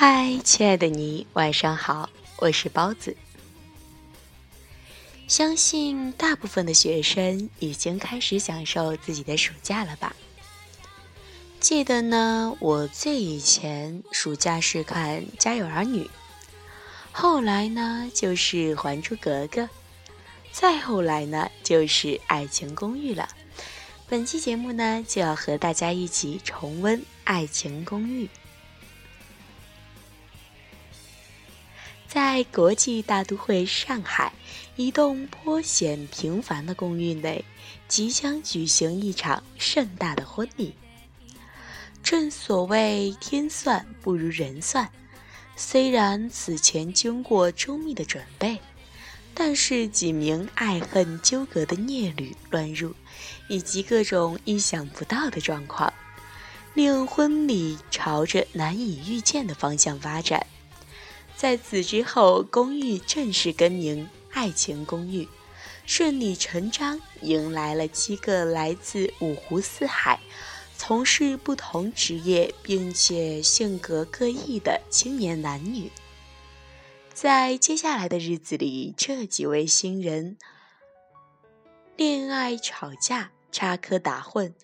嗨，亲爱的你，晚上好，我是包子。相信大部分的学生已经开始享受自己的暑假了吧？记得呢，我最以前暑假是看《家有儿女》，后来呢就是《还珠格格》，再后来呢就是《爱情公寓》了。本期节目呢，就要和大家一起重温《爱情公寓》。在国际大都会上海，一栋颇显平凡的公寓内，即将举行一场盛大的婚礼。正所谓天算不如人算，虽然此前经过周密的准备，但是几名爱恨纠葛的孽侣乱入，以及各种意想不到的状况，令婚礼朝着难以预见的方向发展。在此之后，公寓正式更名“爱情公寓”，顺理成章迎来了七个来自五湖四海、从事不同职业并且性格各异的青年男女。在接下来的日子里，这几位新人恋爱、吵架、插科打诨。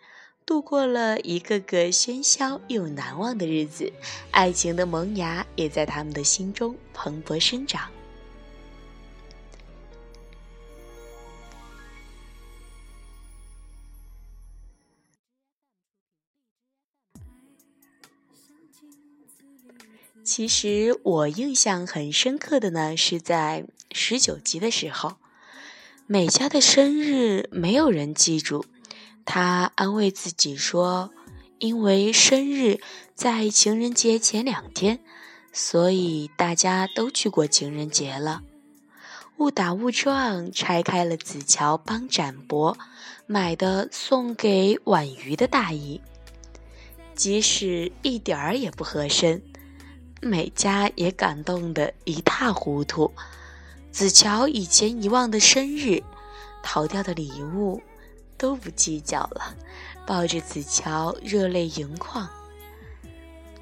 度过了一个个喧嚣又难忘的日子，爱情的萌芽也在他们的心中蓬勃生长。其实我印象很深刻的呢，是在十九集的时候，美嘉的生日没有人记住。他安慰自己说：“因为生日在情人节前两天，所以大家都去过情人节了。”误打误撞拆开了子乔帮展博买的送给婉瑜的大衣，即使一点儿也不合身，美嘉也感动得一塌糊涂。子乔以前遗忘的生日，逃掉的礼物。都不计较了，抱着子乔热泪盈眶。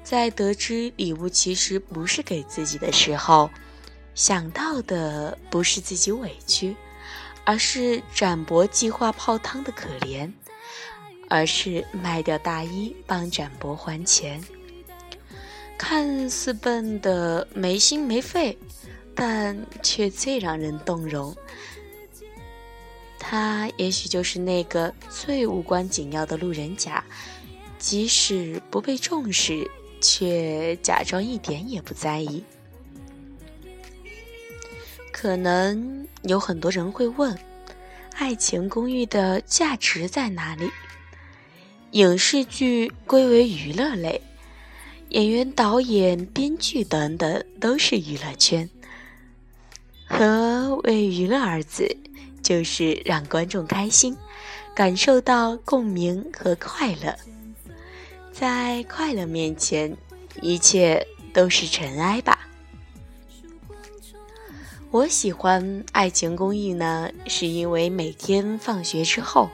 在得知礼物其实不是给自己的时候，想到的不是自己委屈，而是展博计划泡汤的可怜，而是卖掉大衣帮展博还钱。看似笨的没心没肺，但却最让人动容。他也许就是那个最无关紧要的路人甲，即使不被重视，却假装一点也不在意。可能有很多人会问，《爱情公寓》的价值在哪里？影视剧归为娱乐类，演员、导演、编剧等等都是娱乐圈。何为娱乐二字？就是让观众开心，感受到共鸣和快乐。在快乐面前，一切都是尘埃吧。我喜欢《爱情公寓》呢，是因为每天放学之后，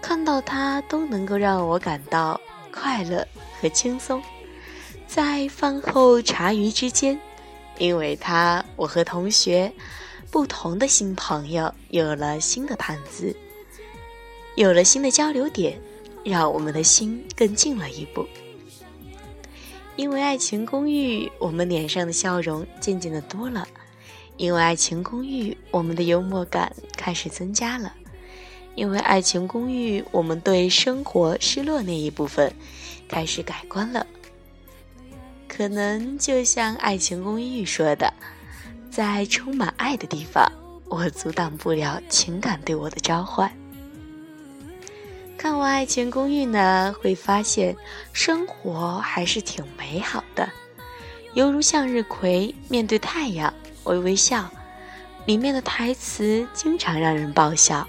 看到它都能够让我感到快乐和轻松。在饭后茶余之间，因为它，我和同学。不同的新朋友有了新的谈资，有了新的交流点，让我们的心更近了一步。因为爱情公寓，我们脸上的笑容渐渐的多了；因为爱情公寓，我们的幽默感开始增加了；因为爱情公寓，我们对生活失落那一部分开始改观了。可能就像爱情公寓说的。在充满爱的地方，我阻挡不了情感对我的召唤。看完《爱情公寓》呢，会发现生活还是挺美好的，犹如向日葵面对太阳微微笑。里面的台词经常让人爆笑，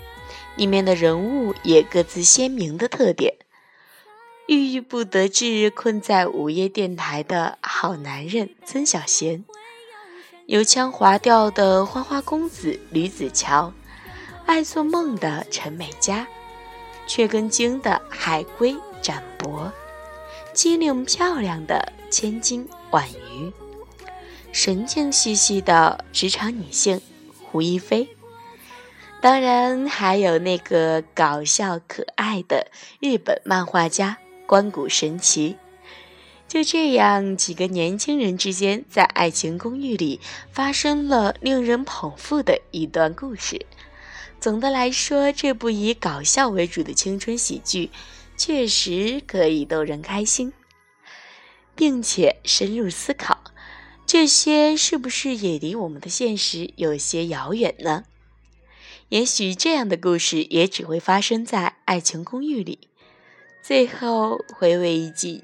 里面的人物也各自鲜明的特点。郁郁不得志、困在午夜电台的好男人曾小贤。油腔滑调的花花公子吕子乔，爱做梦的陈美嘉，缺根筋的海龟展博，机灵漂亮的千金婉瑜，神经兮兮的职场女性胡一菲，当然还有那个搞笑可爱的日本漫画家关谷神奇。就这样，几个年轻人之间在爱情公寓里发生了令人捧腹的一段故事。总的来说，这部以搞笑为主的青春喜剧，确实可以逗人开心，并且深入思考，这些是不是也离我们的现实有些遥远呢？也许这样的故事也只会发生在爱情公寓里。最后回味一句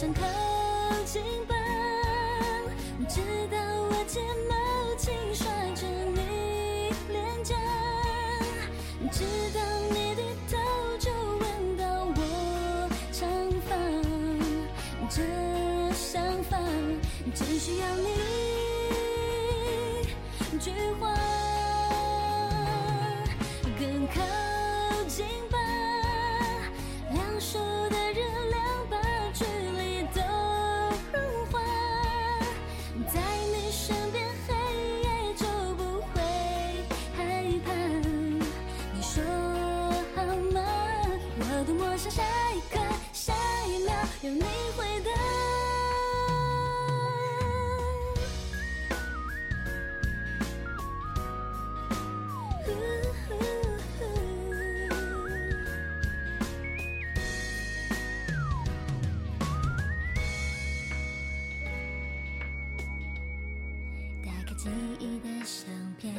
想靠近吧，直到我睫毛轻刷着你脸颊，直到你低头就吻到我长发。这想法只需要你忆的相片，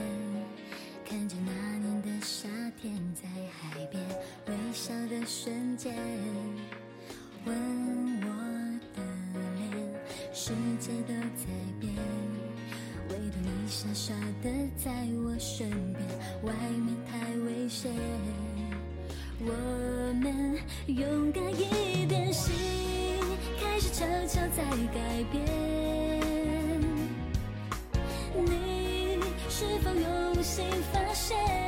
看着那年的夏天，在海边微笑的瞬间，吻我的脸，世界都在变，唯独你傻傻的在我身边，外面太危险，我们勇敢一点，心开始悄悄在改变。是否用心发现？